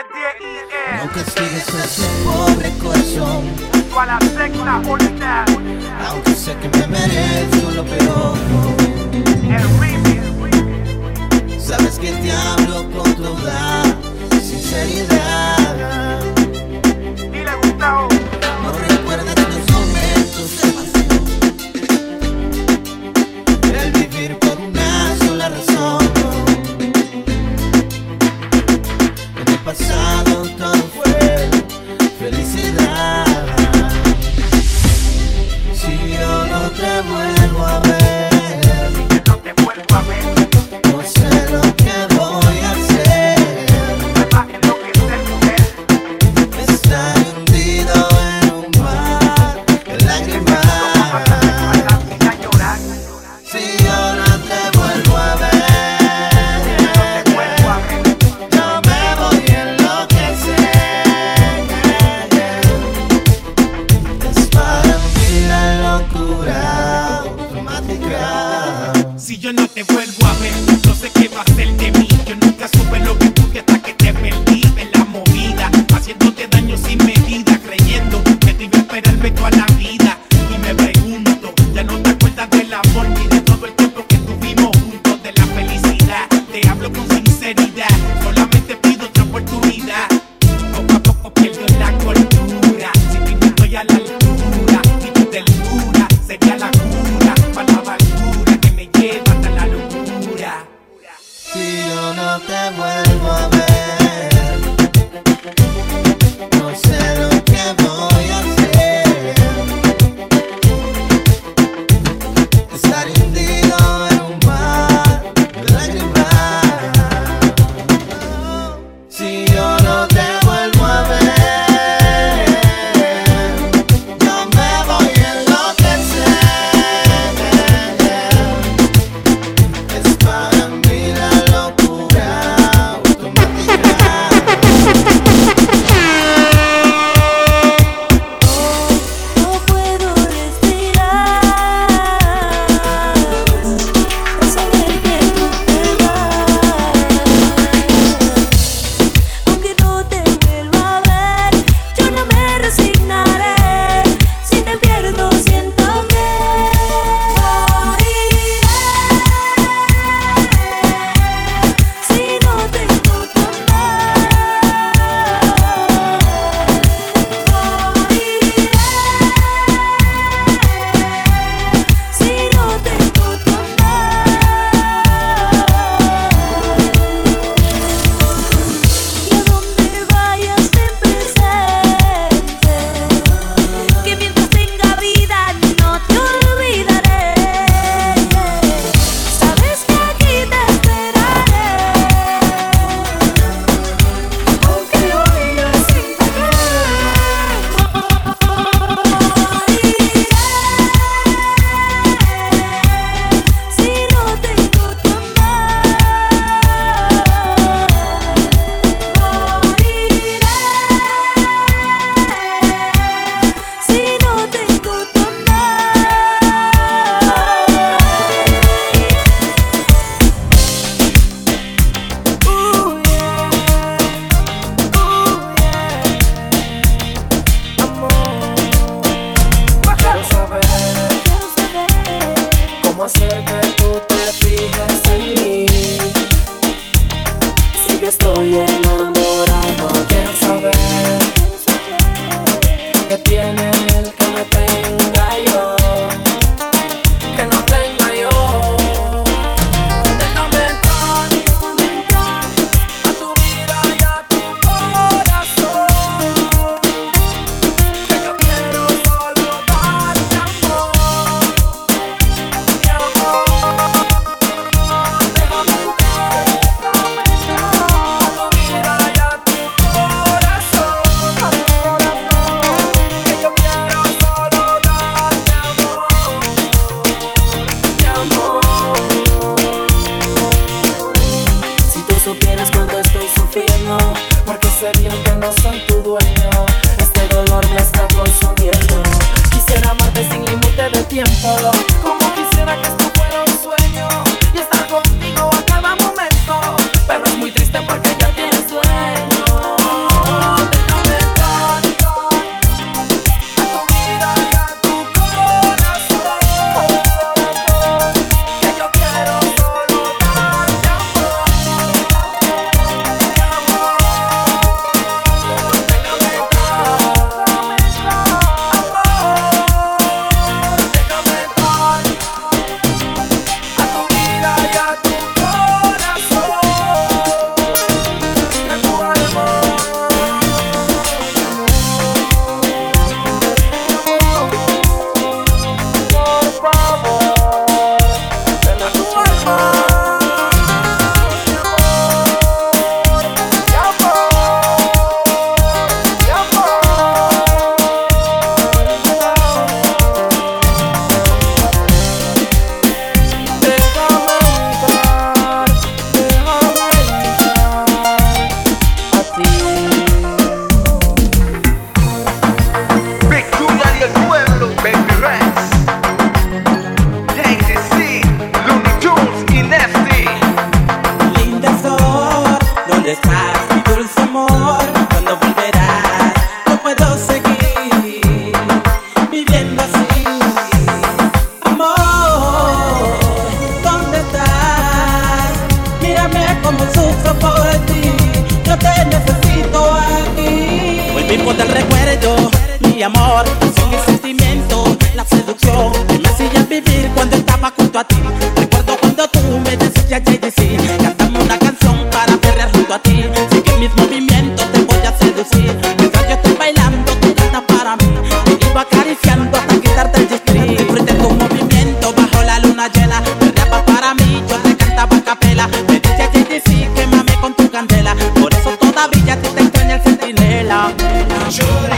No castigues a ese pobre corazón. Para la unidad. Aunque sé que me merezco lo peor. Sabes que te hablo con toda sinceridad. down. umbrella.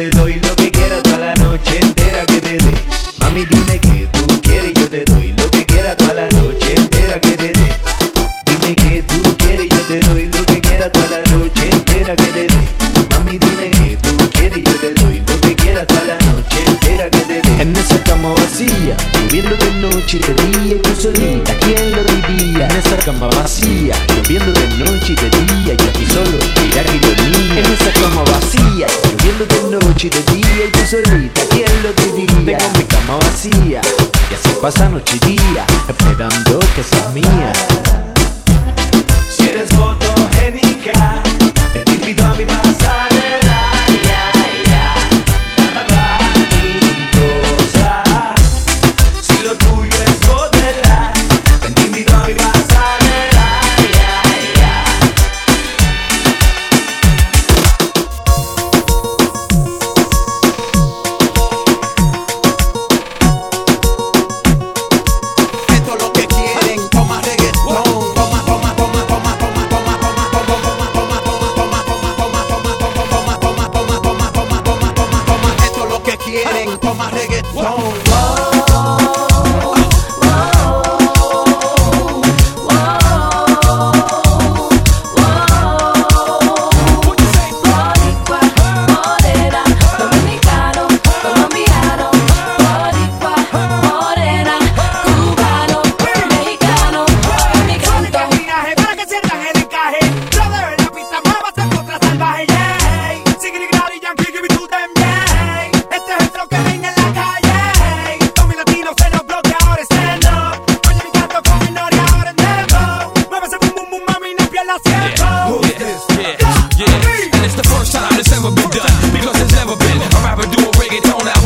te doy pasa noche y día. because it's never been a rapper do a reggaeton out.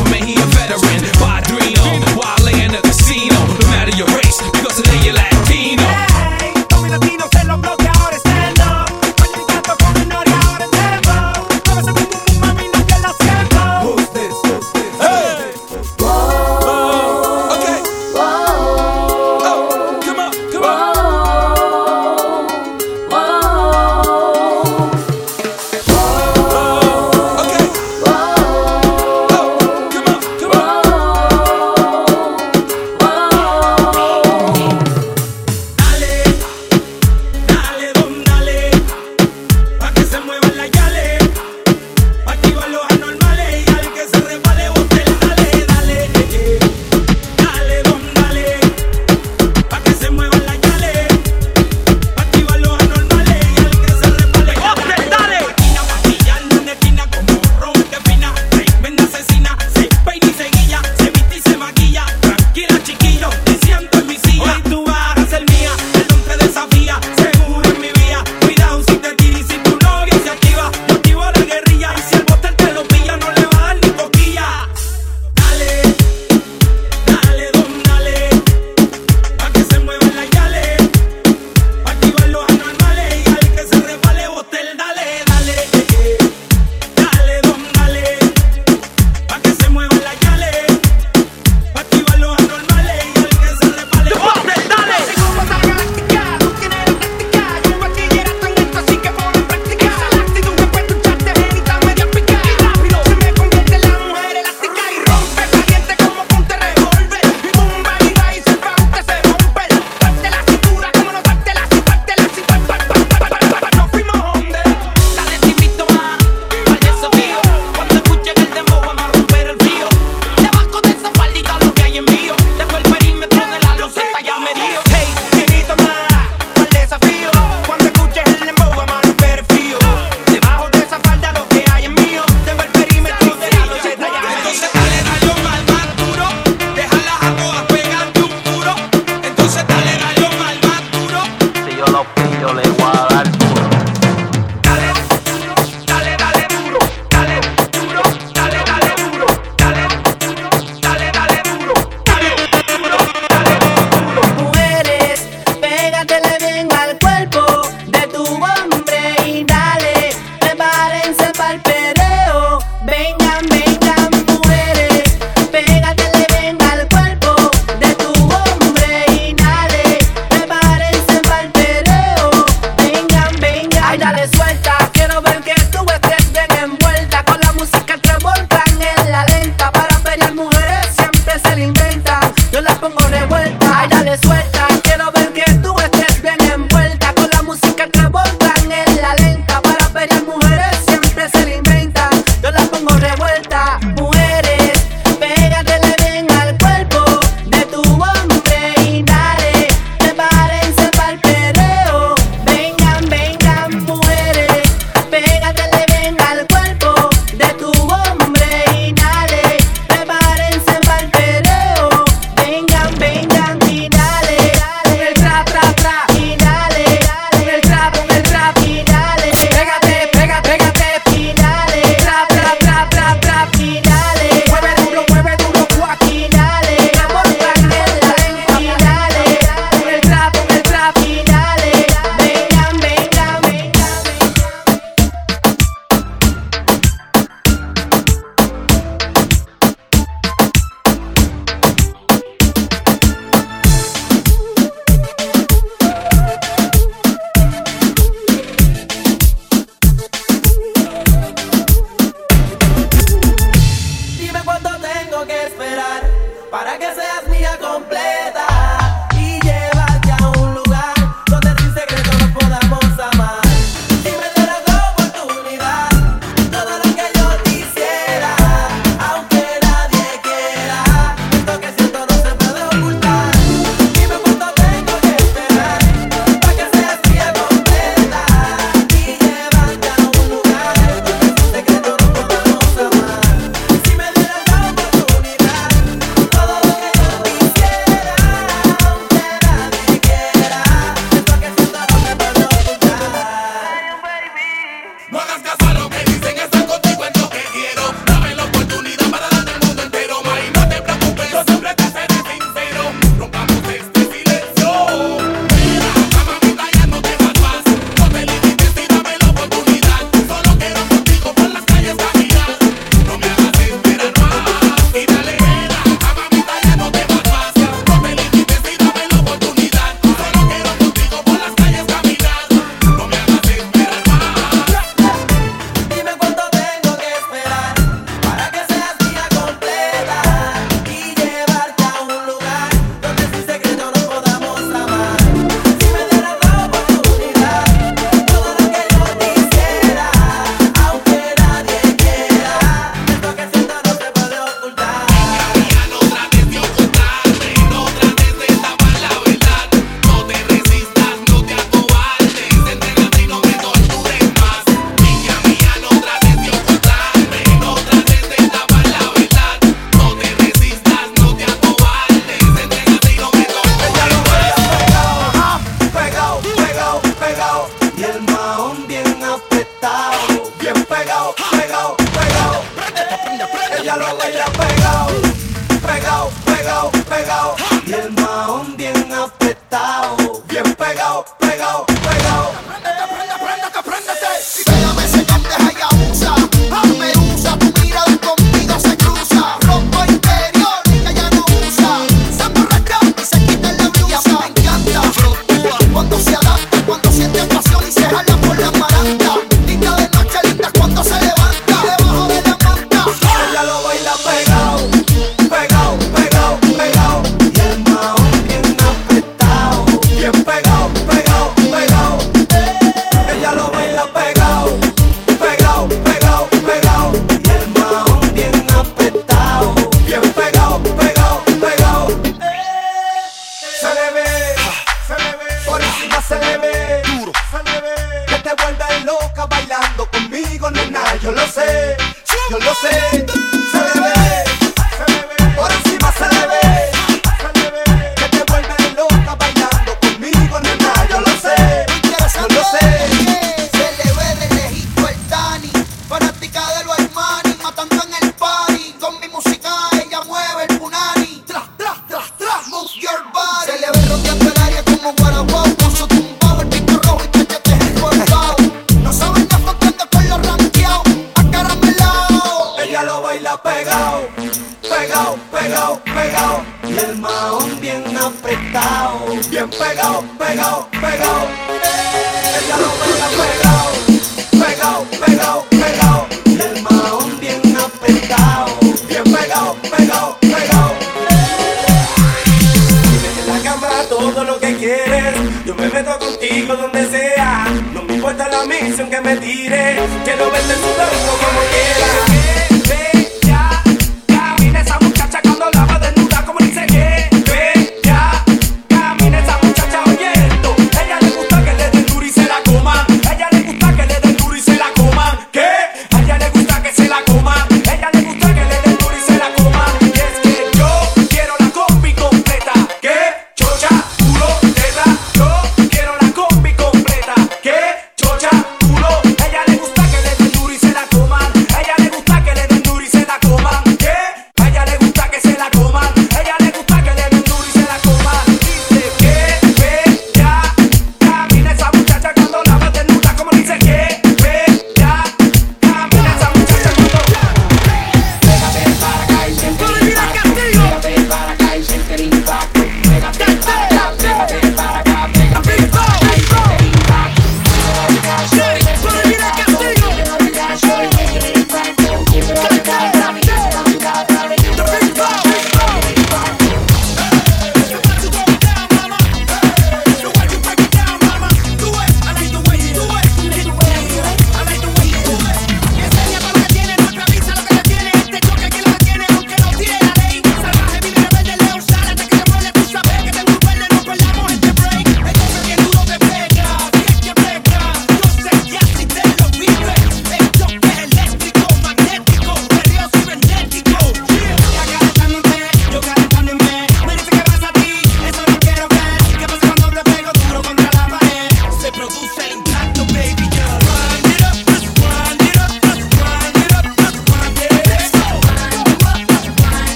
Contigo donde sea. No me importa la misión que me tires. Quiero verte sudar si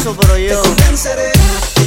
es un proceso, pero yo.